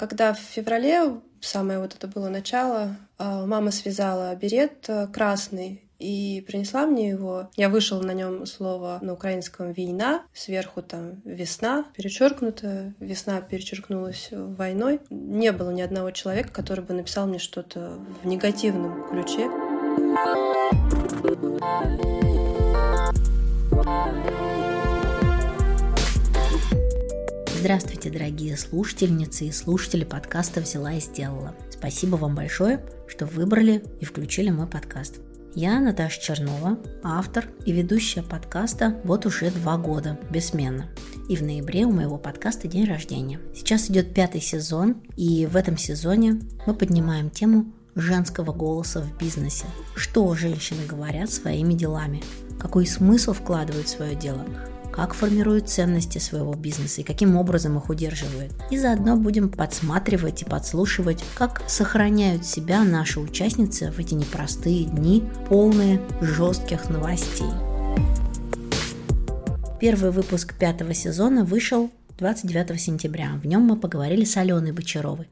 Когда в феврале, самое вот это было начало, а, мама связала берет э, красный и принесла мне его. Я вышел на нем слово на украинском «война», сверху там «весна», перечеркнуто, «весна» перечеркнулась войной. Не было ни одного человека, который бы написал мне что-то в негативном ключе. Здравствуйте, дорогие слушательницы и слушатели подкаста «Взяла и сделала». Спасибо вам большое, что выбрали и включили мой подкаст. Я Наташа Чернова, автор и ведущая подкаста вот уже два года, бессменно. И в ноябре у моего подкаста день рождения. Сейчас идет пятый сезон, и в этом сезоне мы поднимаем тему женского голоса в бизнесе. Что женщины говорят своими делами? Какой смысл вкладывают в свое дело? Как формируют ценности своего бизнеса и каким образом их удерживают. И заодно будем подсматривать и подслушивать, как сохраняют себя наши участницы в эти непростые дни, полные жестких новостей. Первый выпуск пятого сезона вышел 29 сентября. В нем мы поговорили с Аленой Бочаровой,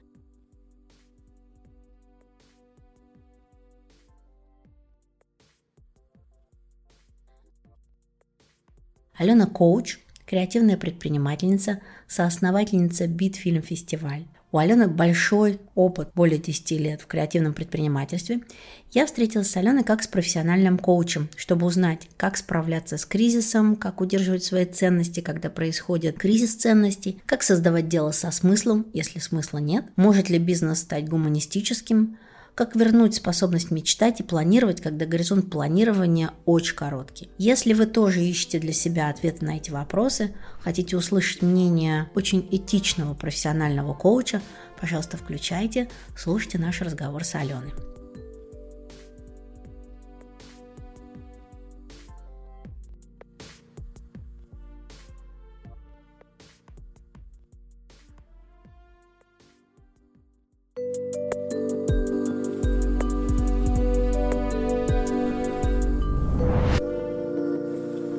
Алена Коуч, креативная предпринимательница, соосновательница Битфильм Фестиваль. У Алены большой опыт, более 10 лет в креативном предпринимательстве. Я встретилась с Аленой как с профессиональным коучем, чтобы узнать, как справляться с кризисом, как удерживать свои ценности, когда происходит кризис ценностей, как создавать дело со смыслом, если смысла нет, может ли бизнес стать гуманистическим, как вернуть способность мечтать и планировать, когда горизонт планирования очень короткий. Если вы тоже ищете для себя ответы на эти вопросы, хотите услышать мнение очень этичного профессионального коуча, пожалуйста, включайте, слушайте наш разговор с Аленой.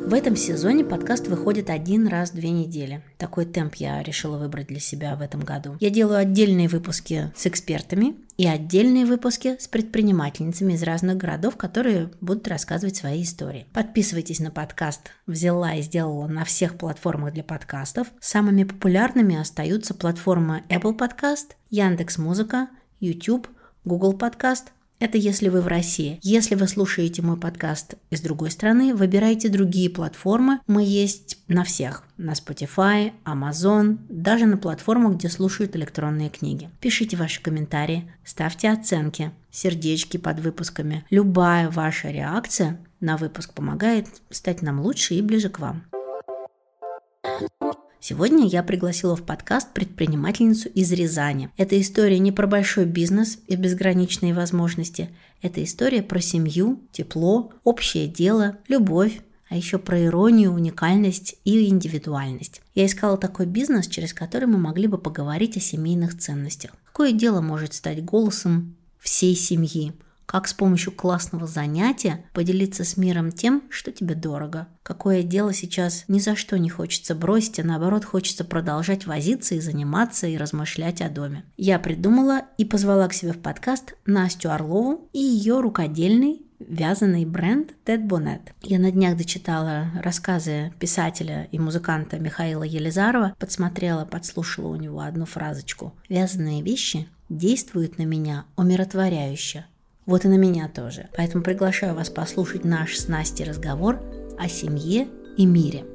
В этом сезоне подкаст выходит один раз в две недели. Такой темп я решила выбрать для себя в этом году. Я делаю отдельные выпуски с экспертами и отдельные выпуски с предпринимательницами из разных городов, которые будут рассказывать свои истории. Подписывайтесь на подкаст «Взяла и сделала» на всех платформах для подкастов. Самыми популярными остаются платформы Apple Podcast, Яндекс.Музыка, YouTube, Google Podcast – это если вы в России. Если вы слушаете мой подкаст из другой страны, выбирайте другие платформы. Мы есть на всех. На Spotify, Amazon, даже на платформах, где слушают электронные книги. Пишите ваши комментарии, ставьте оценки, сердечки под выпусками. Любая ваша реакция на выпуск помогает стать нам лучше и ближе к вам. Сегодня я пригласила в подкаст предпринимательницу из Рязани. Эта история не про большой бизнес и безграничные возможности. Это история про семью, тепло, общее дело, любовь, а еще про иронию, уникальность и индивидуальность. Я искала такой бизнес, через который мы могли бы поговорить о семейных ценностях. Какое дело может стать голосом всей семьи? Как с помощью классного занятия поделиться с миром тем, что тебе дорого. Какое дело сейчас ни за что не хочется бросить, а наоборот хочется продолжать возиться и заниматься и размышлять о доме. Я придумала и позвала к себе в подкаст Настю Орлову и ее рукодельный вязаный бренд Тед Бонет. Я на днях дочитала рассказы писателя и музыканта Михаила Елизарова, подсмотрела, подслушала у него одну фразочку. «Вязаные вещи действуют на меня умиротворяюще, вот и на меня тоже. Поэтому приглашаю вас послушать наш с Настей разговор о семье и мире.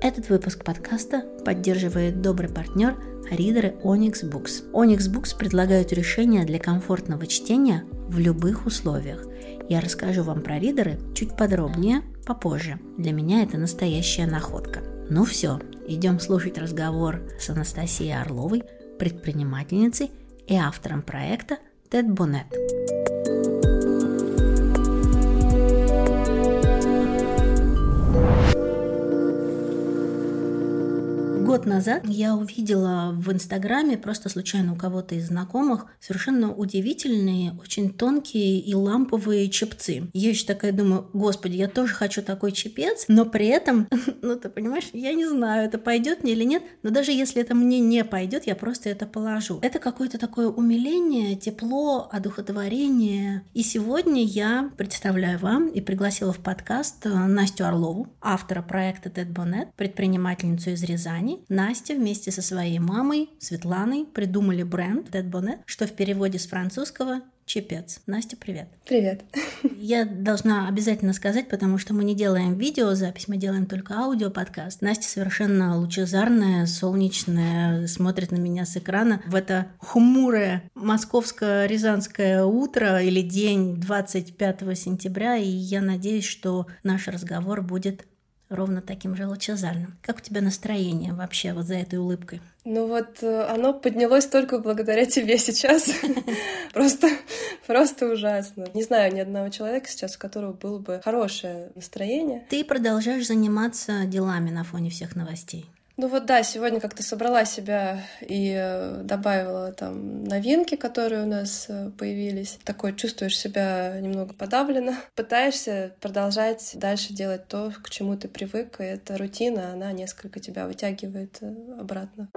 Этот выпуск подкаста поддерживает добрый партнер ридеры Onyx Books. Onyx Books предлагают решения для комфортного чтения в любых условиях. Я расскажу вам про ридеры чуть подробнее попозже. Для меня это настоящая находка. Ну все, идем слушать разговор с Анастасией Орловой, предпринимательницей и автором проекта Тед Бонет. Год назад я увидела в Инстаграме просто случайно у кого-то из знакомых совершенно удивительные, очень тонкие и ламповые чепцы. Я еще такая думаю, господи, я тоже хочу такой чепец, но при этом, ну ты понимаешь, я не знаю, это пойдет мне или нет, но даже если это мне не пойдет, я просто это положу. Это какое-то такое умиление, тепло, одухотворение. И сегодня я представляю вам и пригласила в подкаст Настю Орлову, автора проекта Тед Бонет, предпринимательницу из Рязани. Настя вместе со своей мамой Светланой придумали бренд Dead Bonnet, что в переводе с французского Чепец. Настя, привет. Привет. Я должна обязательно сказать, потому что мы не делаем видеозапись, мы делаем только аудиоподкаст. Настя совершенно лучезарная, солнечная, смотрит на меня с экрана в это хмурое московско-рязанское утро или день 25 сентября, и я надеюсь, что наш разговор будет ровно таким же лучезарным. Как у тебя настроение вообще вот за этой улыбкой? Ну вот э, оно поднялось только благодаря тебе сейчас. Просто, просто ужасно. Не знаю ни одного человека сейчас, у которого было бы хорошее настроение. Ты продолжаешь заниматься делами на фоне всех новостей. Ну вот да, сегодня как-то собрала себя и э, добавила там новинки, которые у нас э, появились. Такой чувствуешь себя немного подавленно. Пытаешься продолжать дальше делать то, к чему ты привык, и эта рутина, она несколько тебя вытягивает э, обратно.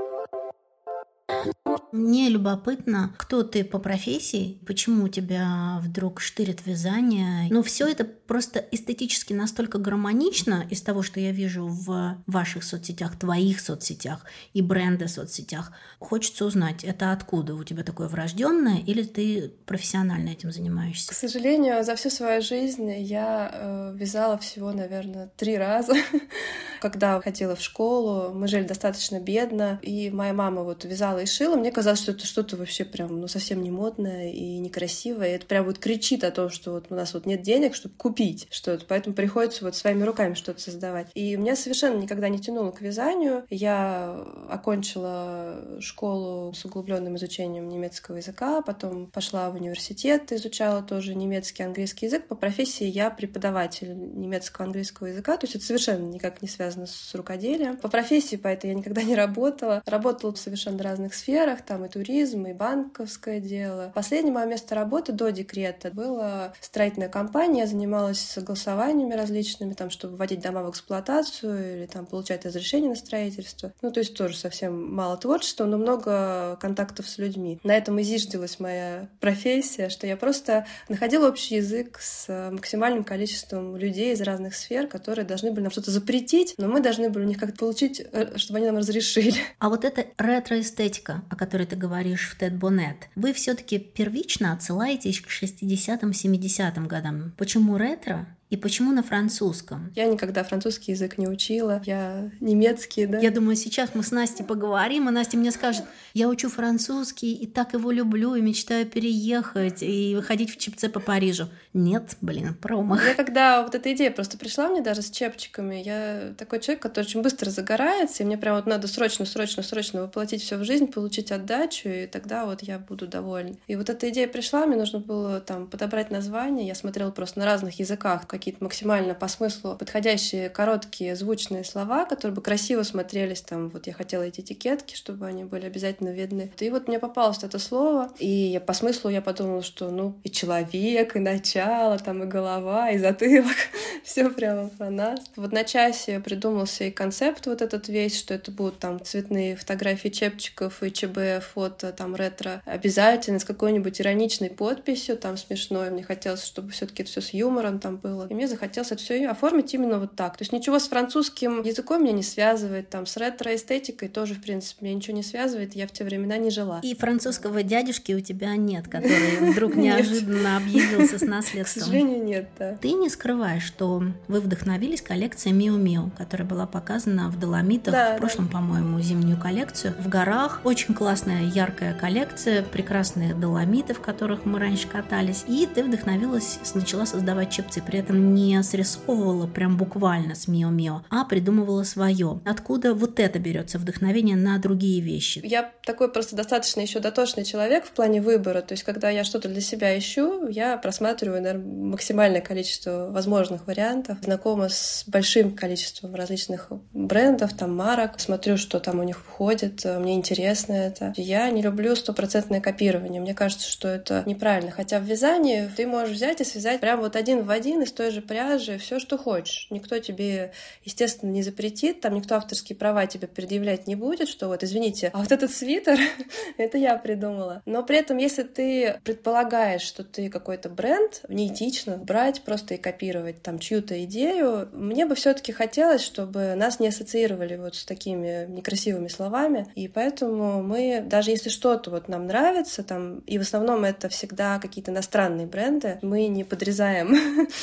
Мне любопытно, кто ты по профессии, почему у тебя вдруг штырит вязание. Но все это просто эстетически настолько гармонично из того, что я вижу в ваших соцсетях, твоих соцсетях и бренды соцсетях. Хочется узнать, это откуда у тебя такое врожденное или ты профессионально этим занимаешься? К сожалению, за всю свою жизнь я э, вязала всего, наверное, три раза. Когда ходила в школу, мы жили достаточно бедно, и моя мама вот вязала и шила. Мне казалось, что это что-то вообще прям, ну, совсем не модное и некрасивое. И это прям вот кричит о том, что вот у нас вот нет денег, чтобы купить что-то, поэтому приходится вот своими руками что-то создавать. И меня совершенно никогда не тянуло к вязанию. Я окончила школу с углубленным изучением немецкого языка, потом пошла в университет, изучала тоже немецкий, английский язык. По профессии я преподаватель немецкого, английского языка, то есть это совершенно никак не связано с рукоделием. По профессии по этой я никогда не работала. Работала в совершенно разных сферах, там и туризм, и банковское дело. Последнее мое место работы до декрета было строительная компания, я занималась согласованиями различными, там, чтобы вводить дома в эксплуатацию или там получать разрешение на строительство. Ну, то есть тоже совсем мало творчества, но много контактов с людьми. На этом и зиждилась моя профессия, что я просто находила общий язык с максимальным количеством людей из разных сфер, которые должны были нам что-то запретить, но мы должны были у них как-то получить, э, чтобы они нам разрешили. А вот эта ретро-эстетика, о которой ты говоришь в Тед Бонет, вы все-таки первично отсылаетесь к 60-м, 70-м годам. Почему ретро? И почему на французском? Я никогда французский язык не учила, я немецкий, да. Я думаю, сейчас мы с Настей поговорим, и Настя мне скажет, я учу французский и так его люблю, и мечтаю переехать и выходить в чипце по Парижу. Нет, блин, промах. Я когда вот эта идея просто пришла мне даже с чепчиками, я такой человек, который очень быстро загорается, и мне прям вот надо срочно, срочно, срочно воплотить все в жизнь, получить отдачу, и тогда вот я буду довольна. И вот эта идея пришла, мне нужно было там подобрать название, я смотрела просто на разных языках, какие-то максимально по смыслу подходящие короткие звучные слова, которые бы красиво смотрелись. Там вот я хотела эти этикетки, чтобы они были обязательно видны. И вот мне попалось это слово, и я, по смыслу я подумала, что ну и человек, и начало, там и голова, и затылок, все прямо про нас. Вот на часе придумался и концепт вот этот весь, что это будут там цветные фотографии чепчиков и ЧБ, фото, там ретро, обязательно с какой-нибудь ироничной подписью, там смешной. Мне хотелось, чтобы все таки все с юмором там было. И мне захотелось это все оформить именно вот так. То есть ничего с французским языком меня не связывает, там с ретро-эстетикой тоже, в принципе, меня ничего не связывает, я в те времена не жила. И французского дядюшки у тебя нет, который вдруг неожиданно объявился с наследством. К сожалению, нет, да. Ты не скрываешь, что вы вдохновились коллекцией Миу Миу, которая была показана в Доломитах в прошлом, по-моему, зимнюю коллекцию. В горах очень классная, яркая коллекция, прекрасные доломиты, в которых мы раньше катались. И ты вдохновилась, начала создавать чипцы. При этом не срисовывала прям буквально с Мио-Мио, а придумывала свое. Откуда вот это берется вдохновение на другие вещи? Я такой просто достаточно еще дотошный человек в плане выбора. То есть, когда я что-то для себя ищу, я просматриваю, наверное, максимальное количество возможных вариантов, знакома с большим количеством различных брендов, там, марок, смотрю, что там у них входит, мне интересно это. Я не люблю стопроцентное копирование. Мне кажется, что это неправильно. Хотя в вязании ты можешь взять и связать прям вот один в один из той же пряжи все, что хочешь. Никто тебе, естественно, не запретит, там никто авторские права тебе предъявлять не будет, что вот, извините, а вот этот свитер, это я придумала. Но при этом, если ты предполагаешь, что ты какой-то бренд, неэтично брать просто и копировать там чью-то идею, мне бы все таки хотелось, чтобы нас не ассоциировали вот с такими некрасивыми словами, и поэтому мы, даже если что-то вот нам нравится, там, и в основном это всегда какие-то иностранные бренды, мы не подрезаем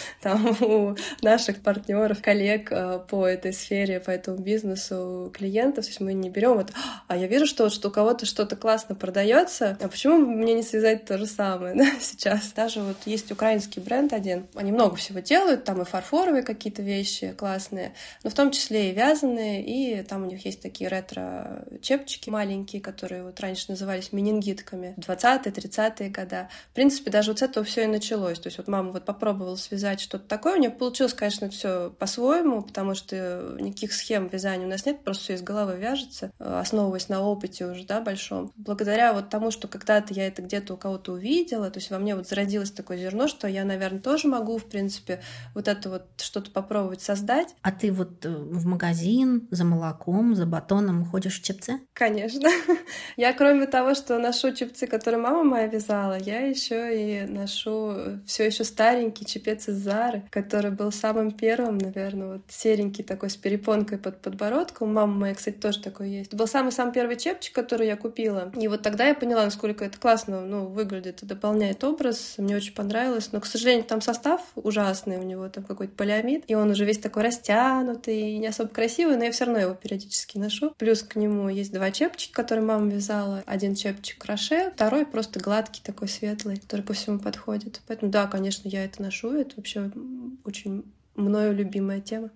там у наших партнеров, коллег э, по этой сфере, по этому бизнесу, клиентов, то есть мы не берем вот, а я вижу, что, что у кого-то что-то классно продается, а почему мне не связать то же самое да, сейчас? Даже вот есть украинский бренд один, они много всего делают, там и фарфоровые какие-то вещи классные, но в том числе и вязаные, и там у них есть такие ретро-чепчики маленькие, которые вот раньше назывались менингитками, 20-30-е года. В принципе, даже вот с этого все и началось. То есть вот мама вот попробовала связать что-то такое, у нее получилось, конечно, все по-своему, потому что никаких схем вязания у нас нет, просто все из головы вяжется, основываясь на опыте уже, да, большом. Благодаря вот тому, что когда-то я это где-то у кого-то увидела, то есть во мне вот зародилось такое зерно, что я, наверное, тоже могу, в принципе, вот это вот что-то попробовать создать. А ты вот э, в магазин за молоком, за батоном ходишь в чепце? Конечно. Я, кроме того, что ношу чепцы, которые мама моя вязала, я еще и ношу все еще старенький чепец из Зары, который был самым первым, наверное, вот серенький такой с перепонкой под подбородком. У мамы моей, кстати, тоже такой есть. Это был самый-самый первый чепчик, который я купила. И вот тогда я поняла, насколько это классно ну, выглядит и дополняет образ. Мне очень понравилось. Но, к сожалению, там состав ужасный у него, там какой-то полиамид, и он уже весь такой растянутый не особо красивый, но я все равно его периодически ношу. Плюс к нему есть два чепчика, которые мама вязала. Один чепчик кроше, второй просто гладкий такой светлый, который ко всему подходит. Поэтому да, конечно, я это ношу. Это вообще очень мною любимая тема.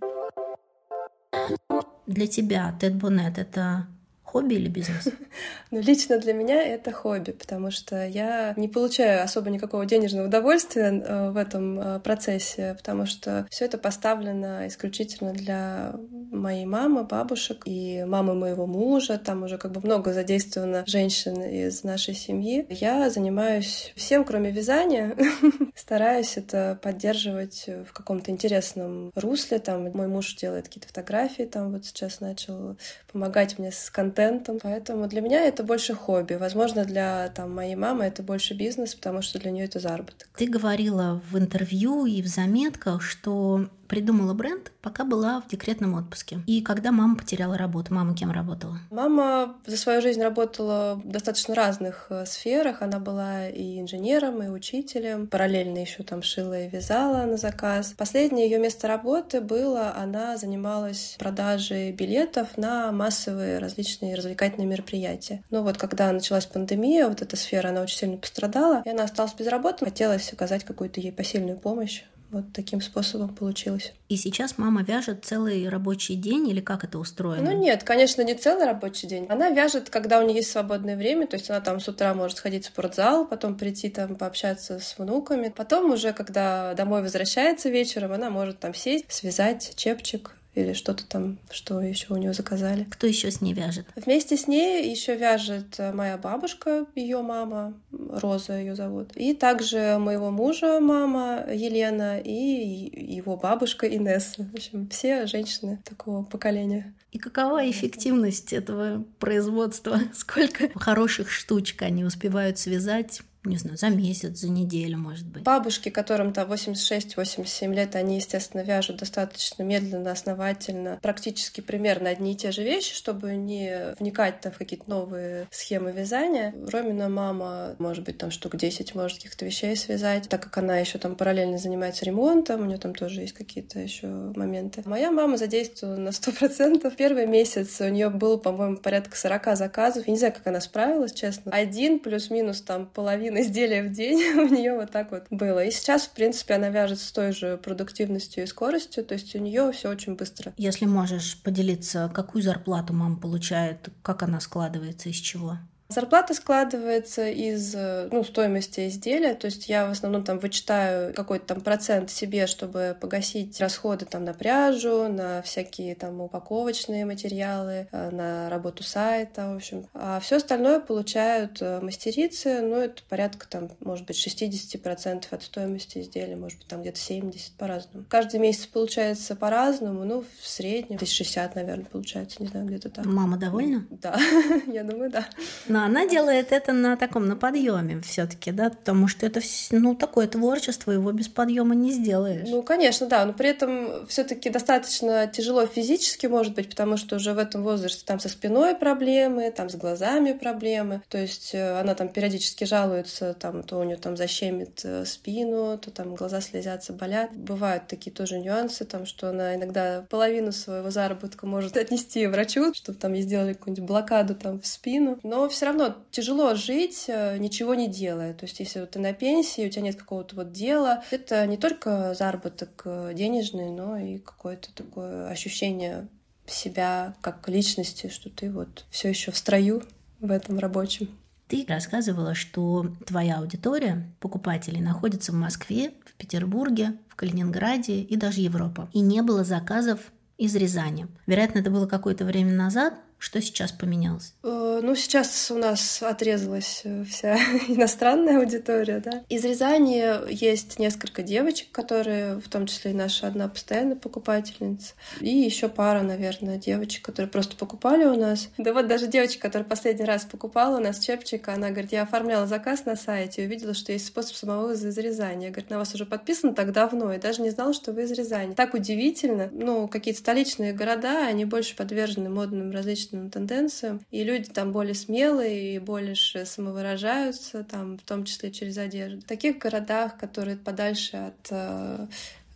Для тебя Тед Бонет — это хобби или бизнес? Ну, лично для меня это хобби, потому что я не получаю особо никакого денежного удовольствия э, в этом э, процессе, потому что все это поставлено исключительно для моей мамы, бабушек и мамы моего мужа. Там уже как бы много задействовано женщин из нашей семьи. Я занимаюсь всем, кроме вязания. Стараюсь это поддерживать в каком-то интересном русле. Там мой муж делает какие-то фотографии, там вот сейчас начал помогать мне с контентом. Поэтому для меня это больше хобби. Возможно, для там, моей мамы это больше бизнес, потому что для нее это заработок. Ты говорила в интервью и в заметках, что придумала бренд, пока была в декретном отпуске. И когда мама потеряла работу, мама кем работала? Мама за свою жизнь работала в достаточно разных э, сферах. Она была и инженером, и учителем. Параллельно еще там шила и вязала на заказ. Последнее ее место работы было, она занималась продажей билетов на массовые различные развлекательные мероприятия. Но вот когда началась пандемия, вот эта сфера, она очень сильно пострадала, и она осталась без работы. Хотелось оказать какую-то ей посильную помощь. Вот таким способом получилось. И сейчас мама вяжет целый рабочий день или как это устроено? Ну нет, конечно, не целый рабочий день. Она вяжет, когда у нее есть свободное время, то есть она там с утра может сходить в спортзал, потом прийти там пообщаться с внуками. Потом уже, когда домой возвращается вечером, она может там сесть, связать чепчик, или что-то там, что еще у нее заказали. Кто еще с ней вяжет? Вместе с ней еще вяжет моя бабушка, ее мама, Роза ее зовут, и также моего мужа мама Елена и его бабушка Инесса. В общем, все женщины такого поколения. И какова эффективность этого производства? Сколько хороших штучек они успевают связать не знаю, за месяц, за неделю, может быть. Бабушки, которым там 86-87 лет, они, естественно, вяжут достаточно медленно, основательно, практически примерно одни и те же вещи, чтобы не вникать там в какие-то новые схемы вязания. Ромина мама, может быть, там штук 10 может каких-то вещей связать, так как она еще там параллельно занимается ремонтом, у нее там тоже есть какие-то еще моменты. Моя мама задействована на 100%. Первый месяц у нее было, по-моему, порядка 40 заказов. Я не знаю, как она справилась, честно. Один плюс-минус там половина половина изделия в день у нее вот так вот было. И сейчас, в принципе, она вяжет с той же продуктивностью и скоростью, то есть у нее все очень быстро. Если можешь поделиться, какую зарплату мама получает, как она складывается, из чего? Зарплата складывается из э, ну, стоимости изделия, то есть я в основном там вычитаю какой-то там процент себе, чтобы погасить расходы там на пряжу, на всякие там упаковочные материалы, э, на работу сайта, в общем. А все остальное получают э, мастерицы, ну это порядка там, может быть, 60% от стоимости изделия, может быть, там где-то 70 по-разному. Каждый месяц получается по-разному, ну в среднем 1060, наверное, получается, не знаю, где-то так. Мама довольна? Да, я думаю, да. Но она делает это на таком, на подъеме все-таки, да, потому что это, ну, такое творчество, его без подъема не сделаешь. Ну, конечно, да, но при этом все-таки достаточно тяжело физически, может быть, потому что уже в этом возрасте там со спиной проблемы, там с глазами проблемы, то есть э, она там периодически жалуется, там, то у нее там защемит э, спину, то там глаза слезятся, болят. Бывают такие тоже нюансы, там, что она иногда половину своего заработка может отнести врачу, чтобы там ей сделали какую-нибудь блокаду там в спину, но все равно тяжело жить, э, ничего не делая. То есть, если вот ты на пенсии, у тебя нет какого-то вот дела, это не только заработок э, денежный, но и какое-то такое ощущение себя как личности, что ты вот все еще в строю в этом рабочем. Ты рассказывала, что твоя аудитория покупателей находится в Москве, в Петербурге, в Калининграде и даже Европа. И не было заказов из Рязани. Вероятно, это было какое-то время назад, что сейчас поменялось? Э, ну, сейчас у нас отрезалась э, вся иностранная аудитория, да. Из Рязани есть несколько девочек, которые, в том числе и наша одна постоянная покупательница, и еще пара, наверное, девочек, которые просто покупали у нас. Да вот даже девочка, которая последний раз покупала у нас чепчик, она говорит, я оформляла заказ на сайте и увидела, что есть способ самовывоза из Рязани. Я говорю, на вас уже подписано так давно, и даже не знала, что вы из Рязани. Так удивительно. Ну, какие-то столичные города, они больше подвержены модным различным различным тенденциям, и люди там более смелые и больше самовыражаются, там, в том числе через одежду. В таких городах, которые подальше от э,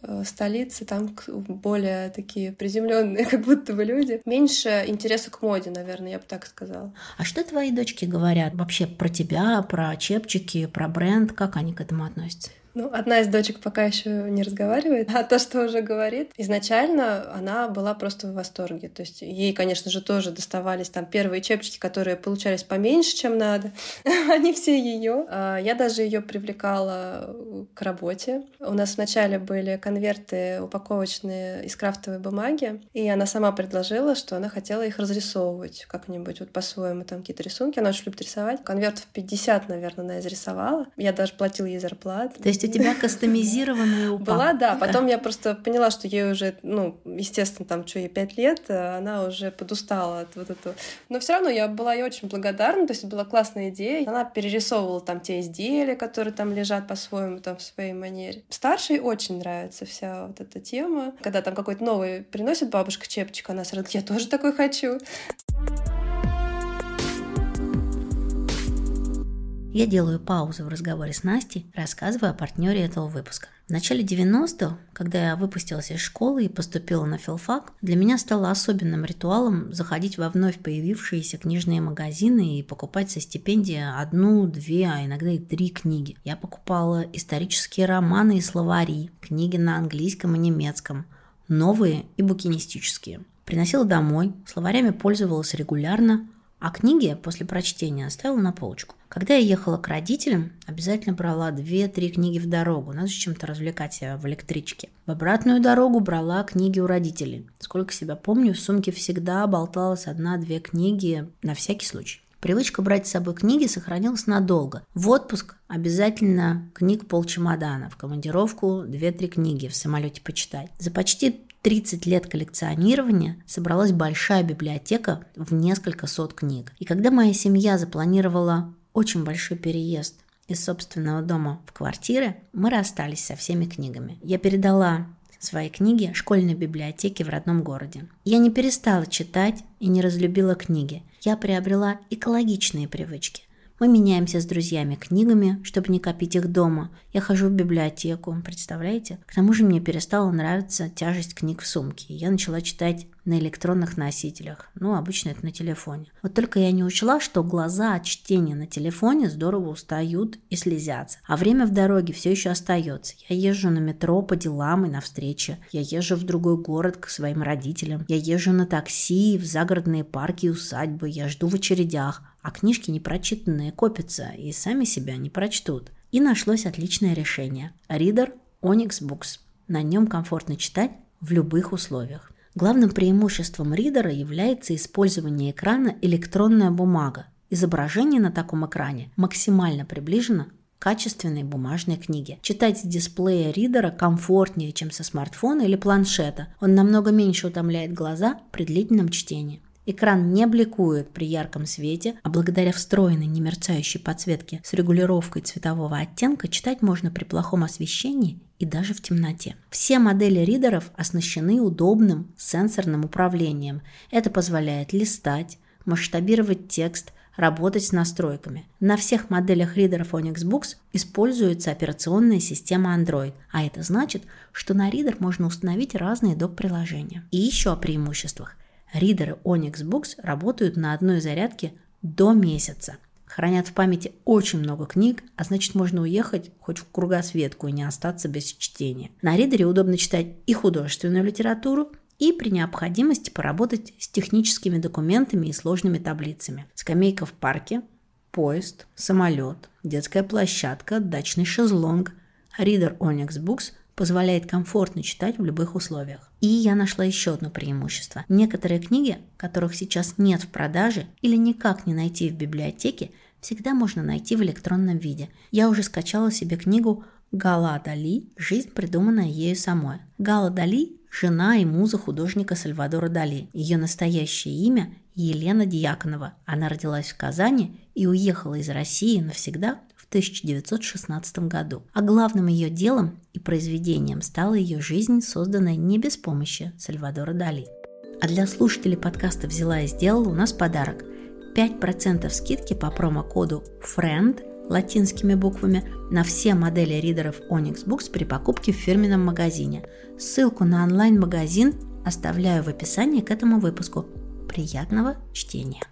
э, столицы, там более такие приземленные, как будто бы люди. Меньше интереса к моде, наверное, я бы так сказала. А что твои дочки говорят вообще про тебя, про чепчики, про бренд? Как они к этому относятся? Ну, одна из дочек пока еще не разговаривает, а то, что уже говорит, изначально она была просто в восторге. То есть ей, конечно же, тоже доставались там первые чепчики, которые получались поменьше, чем надо. Они все ее. А, я даже ее привлекала к работе. У нас вначале были конверты упаковочные из крафтовой бумаги, и она сама предложила, что она хотела их разрисовывать как-нибудь вот по-своему, там какие-то рисунки. Она очень любит рисовать. Конвертов 50, наверное, она изрисовала. Я даже платила ей зарплату. То есть у тебя кастомизированная упаковка. Была, да. Потом я просто поняла, что ей уже, ну, естественно, там, что ей пять лет, э, она уже подустала от вот этого. Но все равно я была ей очень благодарна, то есть была классная идея. Она перерисовывала там те изделия, которые там лежат по-своему, там, в своей манере. Старшей очень нравится вся вот эта тема. Когда там какой-то новый приносит бабушка чепчик, она сразу, я тоже такой хочу. Я делаю паузу в разговоре с Настей, рассказывая о партнере этого выпуска. В начале 90-х, когда я выпустилась из школы и поступила на филфак, для меня стало особенным ритуалом заходить во вновь появившиеся книжные магазины и покупать со стипендии одну, две, а иногда и три книги. Я покупала исторические романы и словари, книги на английском и немецком, новые и букинистические. Приносила домой, словарями пользовалась регулярно, а книги после прочтения оставила на полочку. Когда я ехала к родителям, обязательно брала 2-3 книги в дорогу. Надо же чем-то развлекать себя в электричке. В обратную дорогу брала книги у родителей. Сколько себя помню, в сумке всегда болталась одна-две книги на всякий случай. Привычка брать с собой книги сохранилась надолго. В отпуск обязательно книг полчемодана, в командировку 2-3 книги в самолете почитать. За почти 30 лет коллекционирования собралась большая библиотека в несколько сот книг. И когда моя семья запланировала очень большой переезд из собственного дома в квартиры, мы расстались со всеми книгами. Я передала свои книги школьной библиотеке в родном городе. Я не перестала читать и не разлюбила книги. Я приобрела экологичные привычки. Мы меняемся с друзьями книгами, чтобы не копить их дома. Я хожу в библиотеку, представляете? К тому же мне перестала нравиться тяжесть книг в сумке. Я начала читать на электронных носителях. Ну, обычно это на телефоне. Вот только я не учла, что глаза от чтения на телефоне здорово устают и слезятся. А время в дороге все еще остается. Я езжу на метро по делам и на встречи. Я езжу в другой город к своим родителям. Я езжу на такси, в загородные парки и усадьбы. Я жду в очередях. А книжки непрочитанные копятся и сами себя не прочтут. И нашлось отличное решение. Reader Onyx Books. На нем комфортно читать в любых условиях. Главным преимуществом ридера является использование экрана электронная бумага. Изображение на таком экране максимально приближено к качественной бумажной книге. Читать с дисплея ридера комфортнее, чем со смартфона или планшета. Он намного меньше утомляет глаза при длительном чтении. Экран не бликует при ярком свете, а благодаря встроенной немерцающей подсветке с регулировкой цветового оттенка читать можно при плохом освещении и даже в темноте. Все модели ридеров оснащены удобным сенсорным управлением. Это позволяет листать, масштабировать текст, работать с настройками. На всех моделях ридеров Onyx Books используется операционная система Android, а это значит, что на ридер можно установить разные доп-приложения. И еще о преимуществах. Ридеры Onyx Books работают на одной зарядке до месяца. Хранят в памяти очень много книг, а значит можно уехать хоть в кругосветку и не остаться без чтения. На ридере удобно читать и художественную литературу, и при необходимости поработать с техническими документами и сложными таблицами. Скамейка в парке, поезд, самолет, детская площадка, дачный шезлонг. Ридер Onyx Books позволяет комфортно читать в любых условиях. И я нашла еще одно преимущество. Некоторые книги, которых сейчас нет в продаже или никак не найти в библиотеке, всегда можно найти в электронном виде. Я уже скачала себе книгу Гала Дали «Жизнь, придуманная ею самой». Гала Дали – жена и муза художника Сальвадора Дали. Ее настоящее имя – Елена Дьяконова. Она родилась в Казани и уехала из России навсегда 1916 году. А главным ее делом и произведением стала ее жизнь, созданная не без помощи Сальвадора Дали. А для слушателей подкаста «Взяла и сделала» у нас подарок. 5% скидки по промокоду FRIEND латинскими буквами на все модели ридеров Onyx Books при покупке в фирменном магазине. Ссылку на онлайн-магазин оставляю в описании к этому выпуску. Приятного чтения!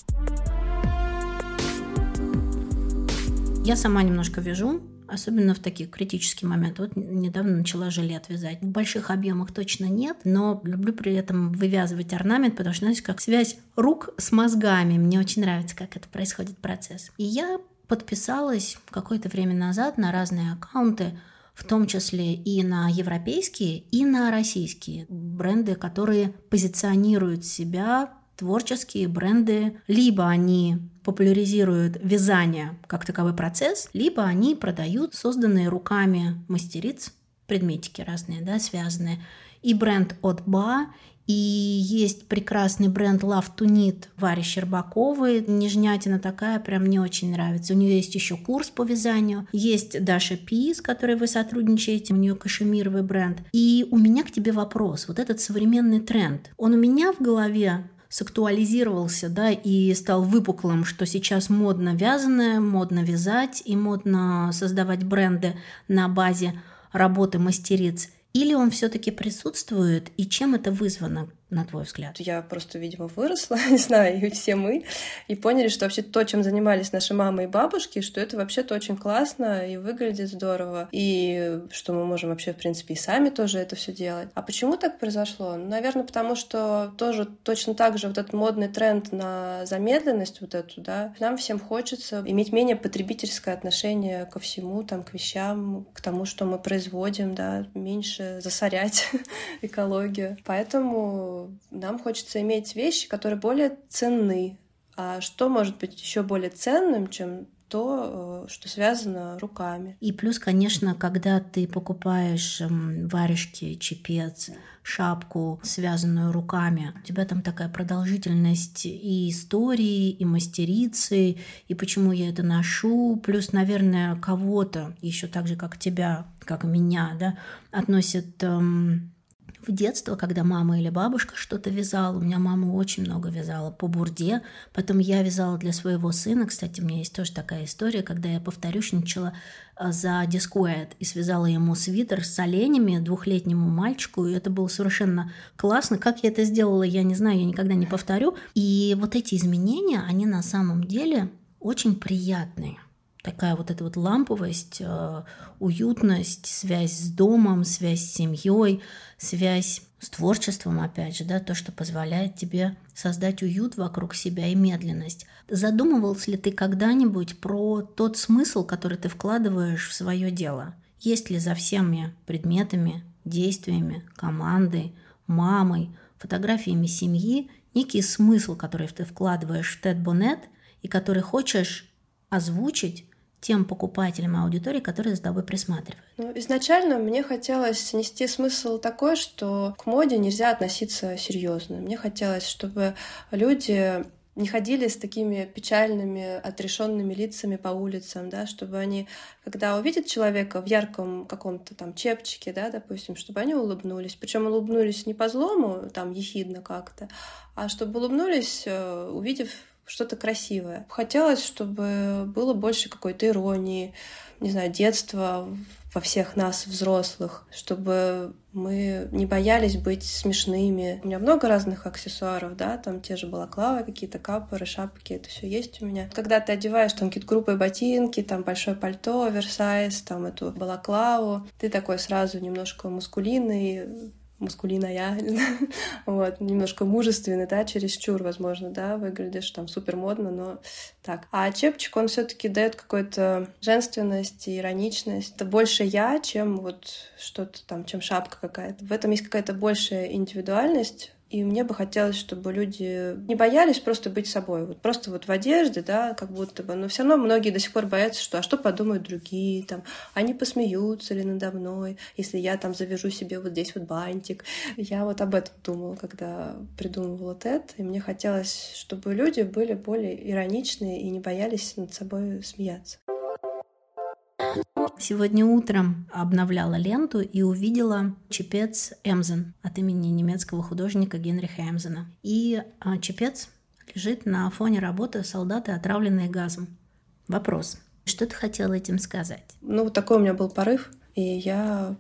Я сама немножко вяжу, особенно в такие критические моменты. Вот недавно начала жилет вязать. В больших объемах точно нет, но люблю при этом вывязывать орнамент, потому что, знаете, как связь рук с мозгами. Мне очень нравится, как это происходит процесс. И я подписалась какое-то время назад на разные аккаунты, в том числе и на европейские, и на российские бренды, которые позиционируют себя творческие бренды, либо они популяризируют вязание как таковой процесс, либо они продают созданные руками мастериц предметики разные, да, связанные. И бренд от Ба, и есть прекрасный бренд Love to Knit Вари Щербаковой. Нежнятина такая, прям мне очень нравится. У нее есть еще курс по вязанию. Есть Даша Пи, с которой вы сотрудничаете. У нее кашемировый бренд. И у меня к тебе вопрос. Вот этот современный тренд, он у меня в голове сактуализировался, да, и стал выпуклым, что сейчас модно вязаное, модно вязать и модно создавать бренды на базе работы мастериц. Или он все-таки присутствует, и чем это вызвано? На твой взгляд? Я просто, видимо, выросла, не знаю, и все мы, и поняли, что вообще то, чем занимались наши мамы и бабушки, что это вообще-то очень классно и выглядит здорово, и что мы можем вообще, в принципе, и сами тоже это все делать. А почему так произошло? Ну, наверное, потому что тоже точно так же вот этот модный тренд на замедленность вот эту, да, нам всем хочется иметь менее потребительское отношение ко всему, там, к вещам, к тому, что мы производим, да, меньше засорять экологию. Поэтому нам хочется иметь вещи, которые более ценны. А что может быть еще более ценным, чем то, э, что связано руками. И плюс, конечно, когда ты покупаешь эм, варежки, чепец, шапку, связанную руками, у тебя там такая продолжительность и истории, и мастерицы, и почему я это ношу, плюс, наверное, кого-то еще так же, как тебя, как меня, да, относят эм, в детство, когда мама или бабушка что-то вязала, у меня мама очень много вязала по бурде, потом я вязала для своего сына, кстати, у меня есть тоже такая история, когда я повторюшничала а, за дискуэт и связала ему свитер с оленями двухлетнему мальчику, и это было совершенно классно. Как я это сделала, я не знаю, я никогда не повторю. И вот эти изменения, они на самом деле очень приятные такая вот эта вот ламповость, э, уютность, связь с домом, связь с семьей, связь с творчеством, опять же, да, то, что позволяет тебе создать уют вокруг себя и медленность. Задумывался ли ты когда-нибудь про тот смысл, который ты вкладываешь в свое дело? Есть ли за всеми предметами, действиями, командой, мамой, фотографиями семьи некий смысл, который ты вкладываешь в Тед Бонет и который хочешь озвучить тем покупателям аудитории, которые за тобой присматривают? Ну, изначально мне хотелось нести смысл такой, что к моде нельзя относиться серьезно. Мне хотелось, чтобы люди не ходили с такими печальными, отрешенными лицами по улицам, да, чтобы они, когда увидят человека в ярком каком-то там чепчике, да, допустим, чтобы они улыбнулись. Причем улыбнулись не по злому, там, ехидно как-то, а чтобы улыбнулись, э, увидев что-то красивое. Хотелось, чтобы было больше какой-то иронии, не знаю, детства во всех нас, взрослых, чтобы мы не боялись быть смешными. У меня много разных аксессуаров, да, там те же балаклавы, какие-то капоры, шапки, это все есть у меня. Когда ты одеваешь там какие-то грубые ботинки, там большое пальто, оверсайз, там эту балаклаву, ты такой сразу немножко мускулинный, мускулиная, вот, немножко мужественный, да, чересчур, возможно, да, выглядишь там супер модно, но так. А чепчик, он все таки дает какую-то женственность ироничность. Это больше я, чем вот что-то там, чем шапка какая-то. В этом есть какая-то большая индивидуальность, и мне бы хотелось, чтобы люди не боялись просто быть собой. Вот просто вот в одежде, да, как будто бы. Но все равно многие до сих пор боятся, что а что подумают другие, там, они посмеются ли надо мной, если я там завяжу себе вот здесь вот бантик. Я вот об этом думала, когда придумывала TED, и мне хотелось, чтобы люди были более ироничные и не боялись над собой смеяться. Сегодня утром обновляла ленту и увидела чепец Эмзен от имени немецкого художника Генриха Эмзена. И а, чепец лежит на фоне работы «Солдаты, отравленные газом». Вопрос. Что ты хотела этим сказать? Ну, такой у меня был порыв, и я,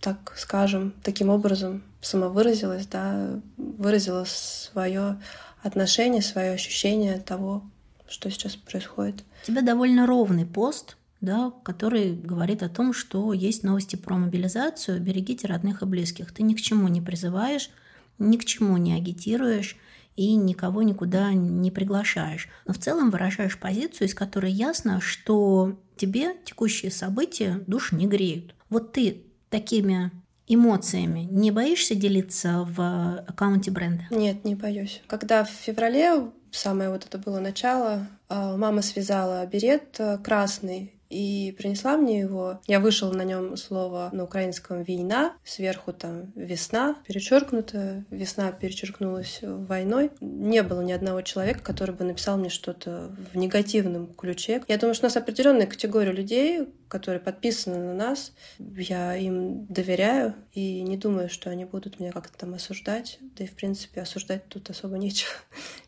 так скажем, таким образом самовыразилась, да, выразила свое отношение, свое ощущение того, что сейчас происходит. У тебя довольно ровный пост, да, который говорит о том, что есть новости про мобилизацию, берегите родных и близких. Ты ни к чему не призываешь, ни к чему не агитируешь и никого никуда не приглашаешь. Но в целом выражаешь позицию, из которой ясно, что тебе текущие события душ не греют. Вот ты такими эмоциями не боишься делиться в аккаунте бренда? Нет, не боюсь. Когда в феврале самое вот это было начало, а, мама связала берет э, красный и принесла мне его. Я вышел на нем слово на украинском «война», сверху там «весна», перечеркнуто, «весна» перечеркнулась войной. Не было ни одного человека, который бы написал мне что-то в негативном ключе. Я думаю, что у нас определенная категория людей, которые подписаны на нас. Я им доверяю и не думаю, что они будут меня как-то там осуждать. Да и, в принципе, осуждать тут особо нечего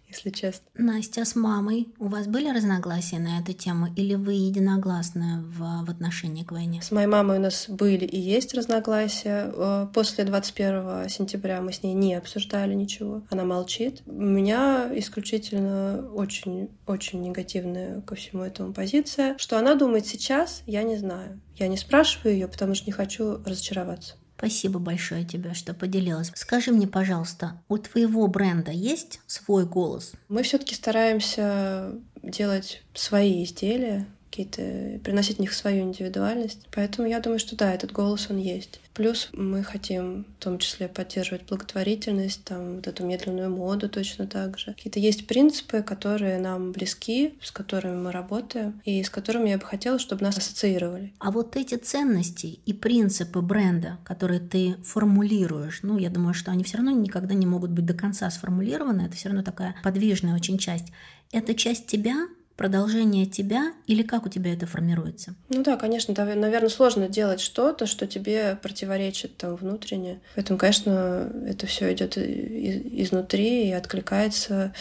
если честно. Настя, с мамой у вас были разногласия на эту тему или вы единогласны в, в отношении к войне? С моей мамой у нас были и есть разногласия. Э, после 21 сентября мы с ней не обсуждали ничего. Она молчит. У меня исключительно очень-очень негативная ко всему этому позиция. Что она думает сейчас, я не знаю. Я не спрашиваю ее, потому что не хочу разочароваться. Спасибо большое тебе, что поделилась. Скажи мне, пожалуйста, у твоего бренда есть свой голос? Мы все-таки стараемся делать свои изделия, какие-то приносить в них свою индивидуальность. Поэтому я думаю, что да, этот голос он есть. Плюс мы хотим в том числе поддерживать благотворительность, там вот эту медленную моду точно так же. Какие-то есть принципы, которые нам близки, с которыми мы работаем, и с которыми я бы хотела, чтобы нас ассоциировали. А вот эти ценности и принципы бренда, которые ты формулируешь, ну, я думаю, что они все равно никогда не могут быть до конца сформулированы, это все равно такая подвижная очень часть. Это часть тебя продолжение тебя или как у тебя это формируется? Ну да, конечно, да, наверное, сложно делать что-то, что тебе противоречит там внутренне. Поэтому, конечно, это все идет изнутри и откликается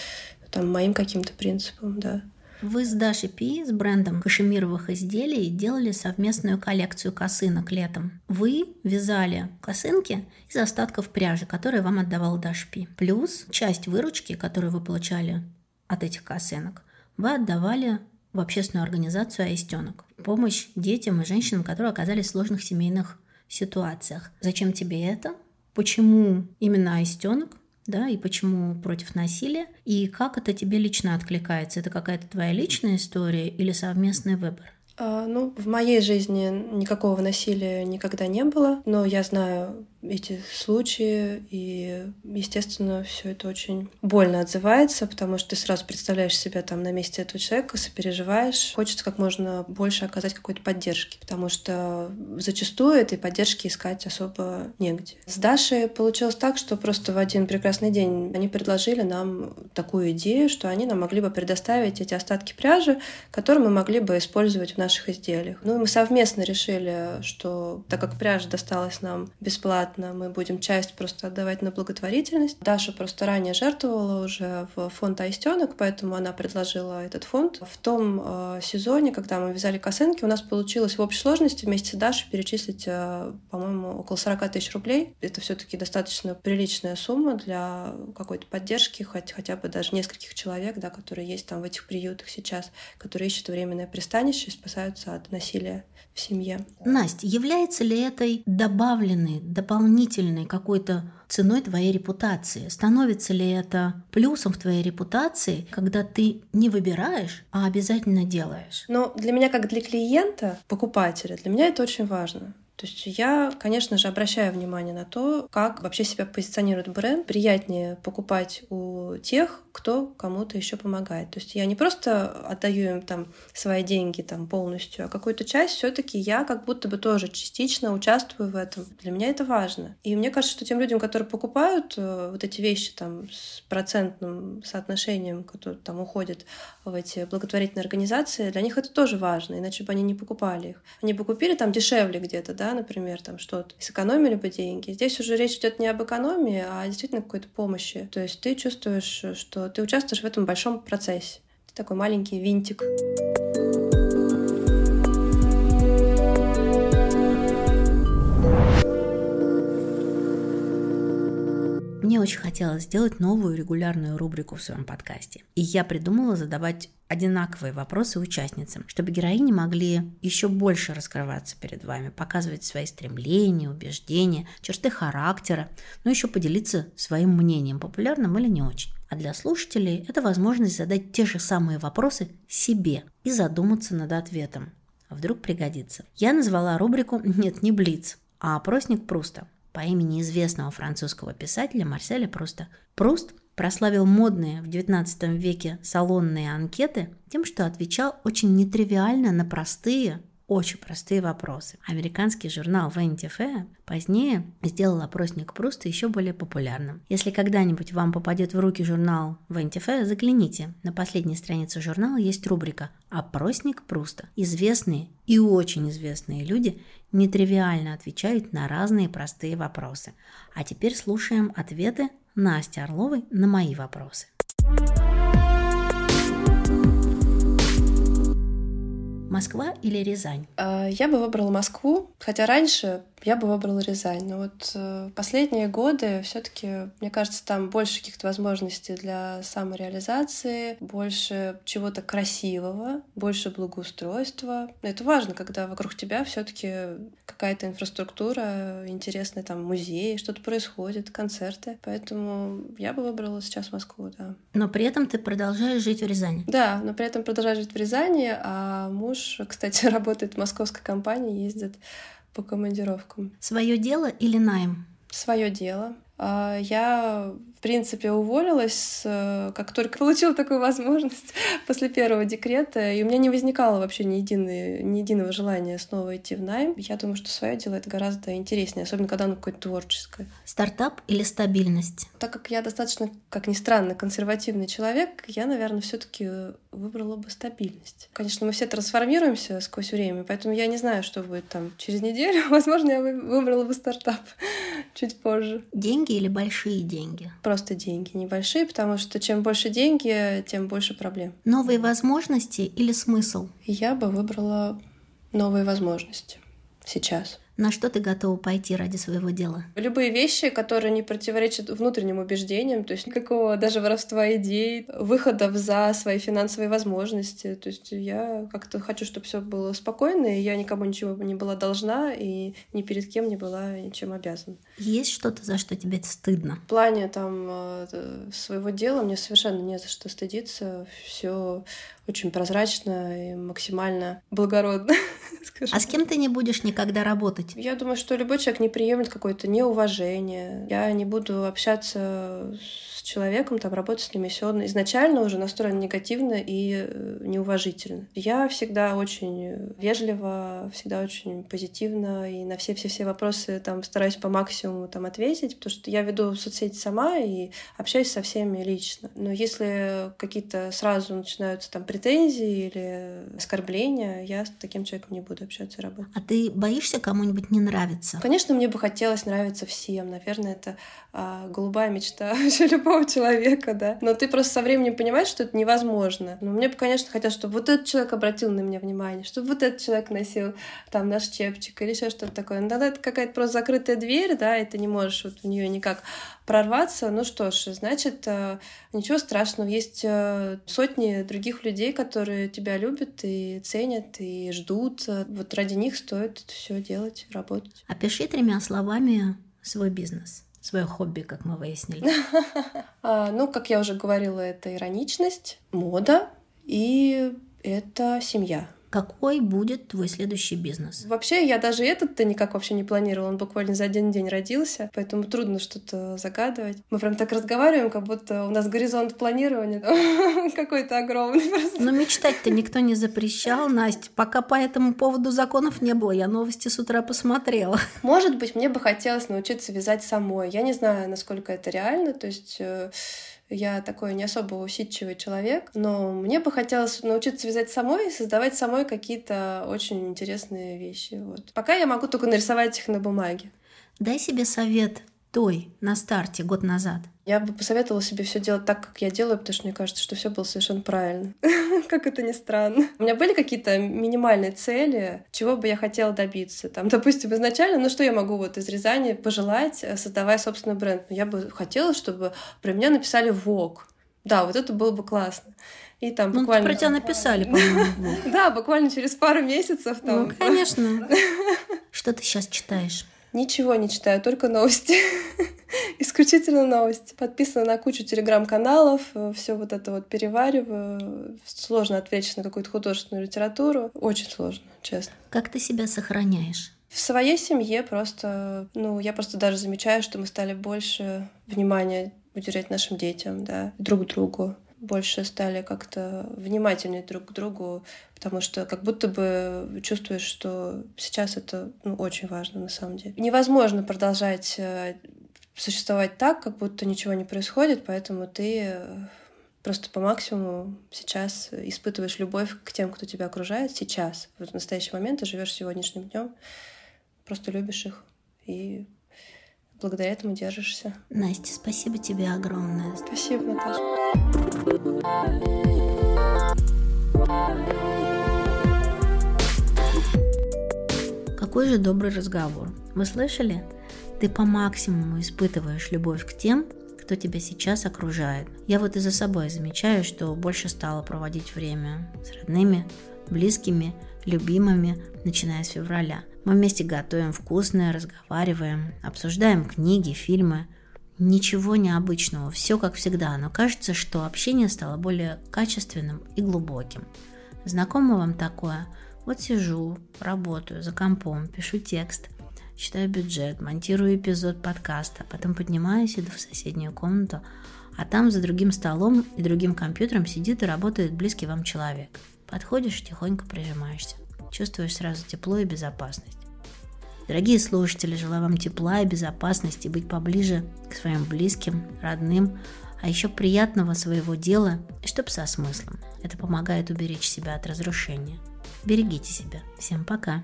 там моим каким-то принципам, да. Вы с Дашей Пи, с брендом кашемировых изделий, делали совместную коллекцию косынок летом. Вы вязали косынки из остатков пряжи, которые вам отдавал Даша Пи. Плюс часть выручки, которую вы получали от этих косынок, вы отдавали в общественную организацию «Аистенок» – помощь детям и женщинам, которые оказались в сложных семейных ситуациях. Зачем тебе это? Почему именно «Аистенок»? да, и почему против насилия, и как это тебе лично откликается? Это какая-то твоя личная история или совместный выбор? А, ну, в моей жизни никакого насилия никогда не было, но я знаю эти случаи, и, естественно, все это очень больно отзывается, потому что ты сразу представляешь себя там на месте этого человека, сопереживаешь, хочется как можно больше оказать какой-то поддержки, потому что зачастую этой поддержки искать особо негде. С Дашей получилось так, что просто в один прекрасный день они предложили нам такую идею, что они нам могли бы предоставить эти остатки пряжи, которые мы могли бы использовать в наших изделиях. Ну и мы совместно решили, что так как пряжа досталась нам бесплатно, мы будем часть просто отдавать на благотворительность. Даша просто ранее жертвовала уже в фонд Аистенок, поэтому она предложила этот фонд. В том э, сезоне, когда мы вязали косынки, у нас получилось в общей сложности вместе с Дашей перечислить, э, по-моему, около 40 тысяч рублей. Это все-таки достаточно приличная сумма для какой-то поддержки, хоть, хотя бы даже нескольких человек, да, которые есть там в этих приютах сейчас, которые ищут временное пристанище и спасаются от насилия в семье. Настя, является ли этой добавленной, дополнительной какой-то ценой твоей репутации? Становится ли это плюсом в твоей репутации, когда ты не выбираешь, а обязательно делаешь? Ну, для меня, как для клиента, покупателя, для меня это очень важно. То есть я, конечно же, обращаю внимание на то, как вообще себя позиционирует бренд. Приятнее покупать у тех, кто кому-то еще помогает. То есть я не просто отдаю им там свои деньги там полностью, а какую-то часть все-таки я как будто бы тоже частично участвую в этом. Для меня это важно. И мне кажется, что тем людям, которые покупают э, вот эти вещи там с процентным соотношением, которые там уходят в эти благотворительные организации, для них это тоже важно, иначе бы они не покупали их. Они бы купили там дешевле где-то, да, да, например, там что-то, сэкономили бы деньги. Здесь уже речь идет не об экономии, а действительно какой-то помощи. То есть ты чувствуешь, что ты участвуешь в этом большом процессе. Ты такой маленький винтик. Мне очень хотелось сделать новую регулярную рубрику в своем подкасте. И я придумала задавать одинаковые вопросы участницам, чтобы героини могли еще больше раскрываться перед вами, показывать свои стремления, убеждения, черты характера, но еще поделиться своим мнением, популярным или не очень. А для слушателей это возможность задать те же самые вопросы себе и задуматься над ответом. А вдруг пригодится. Я назвала рубрику «Нет, не Блиц», а опросник Пруста по имени известного французского писателя Марселя Пруста. Пруст прославил модные в XIX веке салонные анкеты тем, что отвечал очень нетривиально на простые, очень простые вопросы. Американский журнал Vanity Fair позднее сделал опросник Пруста еще более популярным. Если когда-нибудь вам попадет в руки журнал Vanity Fair, загляните. На последней странице журнала есть рубрика «Опросник Пруста». Известные и очень известные люди нетривиально отвечают на разные простые вопросы. А теперь слушаем ответы Насти Орловой на мои вопросы. Москва или Рязань? А, я бы выбрала Москву, хотя раньше я бы выбрала Рязань. Но вот э, последние годы все таки мне кажется, там больше каких-то возможностей для самореализации, больше чего-то красивого, больше благоустройства. Это важно, когда вокруг тебя все таки какая-то инфраструктура, интересные там музеи, что-то происходит, концерты. Поэтому я бы выбрала сейчас Москву, да. Но при этом ты продолжаешь жить в Рязани? Да, но при этом продолжаю жить в Рязани, а муж, кстати, работает в московской компании, ездит по командировкам. Свое дело или найм? Свое дело. А, я принципе, уволилась, как только получила такую возможность после первого декрета, и у меня не возникало вообще ни, единой, ни единого желания снова идти в найм. Я думаю, что свое дело это гораздо интереснее, особенно когда оно какое-то творческое. Стартап или стабильность? Так как я достаточно, как ни странно, консервативный человек, я, наверное, все таки выбрала бы стабильность. Конечно, мы все трансформируемся сквозь время, поэтому я не знаю, что будет там через неделю. Возможно, я выбрала бы стартап чуть позже. Деньги или большие деньги? Просто деньги, небольшие, потому что чем больше деньги, тем больше проблем. Новые возможности или смысл? Я бы выбрала новые возможности сейчас. На что ты готова пойти ради своего дела? Любые вещи, которые не противоречат внутренним убеждениям, то есть никакого даже воровства идей, выходов за свои финансовые возможности. То есть я как-то хочу, чтобы все было спокойно, и я никому ничего не была должна, и ни перед кем не была ничем обязана. Есть что-то, за что тебе стыдно? В плане там э, своего дела мне совершенно не за что стыдиться. Все очень прозрачно и максимально благородно. А с кем ты не будешь никогда работать? Я думаю, что любой человек не приемлет какое-то неуважение. Я не буду общаться с человеком, там, работать с ним, он изначально уже настроен негативно и э, неуважительно. Я всегда очень вежливо, всегда очень позитивно и на все-все-все вопросы там стараюсь по максимуму там ответить, потому что я веду соцсети сама и общаюсь со всеми лично. Но если какие-то сразу начинаются там претензии или оскорбления, я с таким человеком не буду общаться и работать. А ты боишься кому-нибудь не нравиться? Конечно, мне бы хотелось нравиться всем. Наверное, это а, голубая мечта любого человека, да. Но ты просто со временем понимаешь, что это невозможно. Но мне бы, конечно, хотелось, чтобы вот этот человек обратил на меня внимание, чтобы вот этот человек носил там наш чепчик или еще что-то такое. Но тогда это какая-то просто закрытая дверь, да, и ты не можешь вот в нее никак прорваться. Ну что ж, значит, э, ничего страшного. Есть э, сотни других людей, которые тебя любят и ценят, и ждут. Вот ради них стоит все делать, работать. Опиши тремя словами свой бизнес свое хобби, как мы выяснили? А, ну, как я уже говорила, это ироничность, мода и это семья. Какой будет твой следующий бизнес? Вообще, я даже этот-то никак вообще не планировала. Он буквально за один день родился, поэтому трудно что-то загадывать. Мы прям так разговариваем, как будто у нас горизонт планирования какой-то огромный. Но мечтать-то никто не запрещал, Настя. Пока по этому поводу законов не было. Я новости с утра посмотрела. Может быть, мне бы хотелось научиться вязать самой. Я не знаю, насколько это реально. То есть э, я такой не особо усидчивый человек, но мне бы хотелось научиться вязать самой и создавать самой какие-то очень интересные вещи. Вот. Пока я могу только нарисовать их на бумаге. Дай себе совет той на старте год назад. Я бы посоветовала себе все делать так, как я делаю, потому что мне кажется, что все было совершенно правильно. как это ни странно. У меня были какие-то минимальные цели, чего бы я хотела добиться. Там, допустим, изначально, ну что я могу вот из Рязани пожелать, э, создавая собственный бренд? Ну, я бы хотела, чтобы про меня написали ВОК. Да, вот это было бы классно. И там ну, буквально... про тебя написали, по-моему. Да, буквально через пару месяцев. Ну, конечно. Что ты сейчас читаешь? Ничего не читаю, только новости. Исключительно новости. Подписана на кучу телеграм-каналов, все вот это вот перевариваю. Сложно отвлечься на какую-то художественную литературу. Очень сложно, честно. Как ты себя сохраняешь? В своей семье просто, ну, я просто даже замечаю, что мы стали больше внимания уделять нашим детям, да, друг другу больше стали как-то внимательнее друг к другу, потому что как будто бы чувствуешь, что сейчас это ну, очень важно на самом деле. Невозможно продолжать э, существовать так, как будто ничего не происходит, поэтому ты э, просто по максимуму сейчас испытываешь любовь к тем, кто тебя окружает сейчас. В настоящий момент ты живешь сегодняшним днем, просто любишь их и благодаря этому держишься. Настя, спасибо тебе огромное. Спасибо, Наташа. Какой же добрый разговор. Вы слышали? Ты по максимуму испытываешь любовь к тем, кто тебя сейчас окружает. Я вот и за собой замечаю, что больше стала проводить время с родными, близкими, любимыми, начиная с февраля. Мы вместе готовим вкусное, разговариваем, обсуждаем книги, фильмы. Ничего необычного, все как всегда, но кажется, что общение стало более качественным и глубоким. Знакомо вам такое? Вот сижу, работаю за компом, пишу текст. считаю бюджет, монтирую эпизод подкаста, потом поднимаюсь, иду в соседнюю комнату, а там за другим столом и другим компьютером сидит и работает близкий вам человек. Подходишь, тихонько прижимаешься. Чувствуешь сразу тепло и безопасность. Дорогие слушатели, желаю вам тепла и безопасности, быть поближе к своим близким, родным, а еще приятного своего дела, и чтоб со смыслом. Это помогает уберечь себя от разрушения. Берегите себя. Всем пока.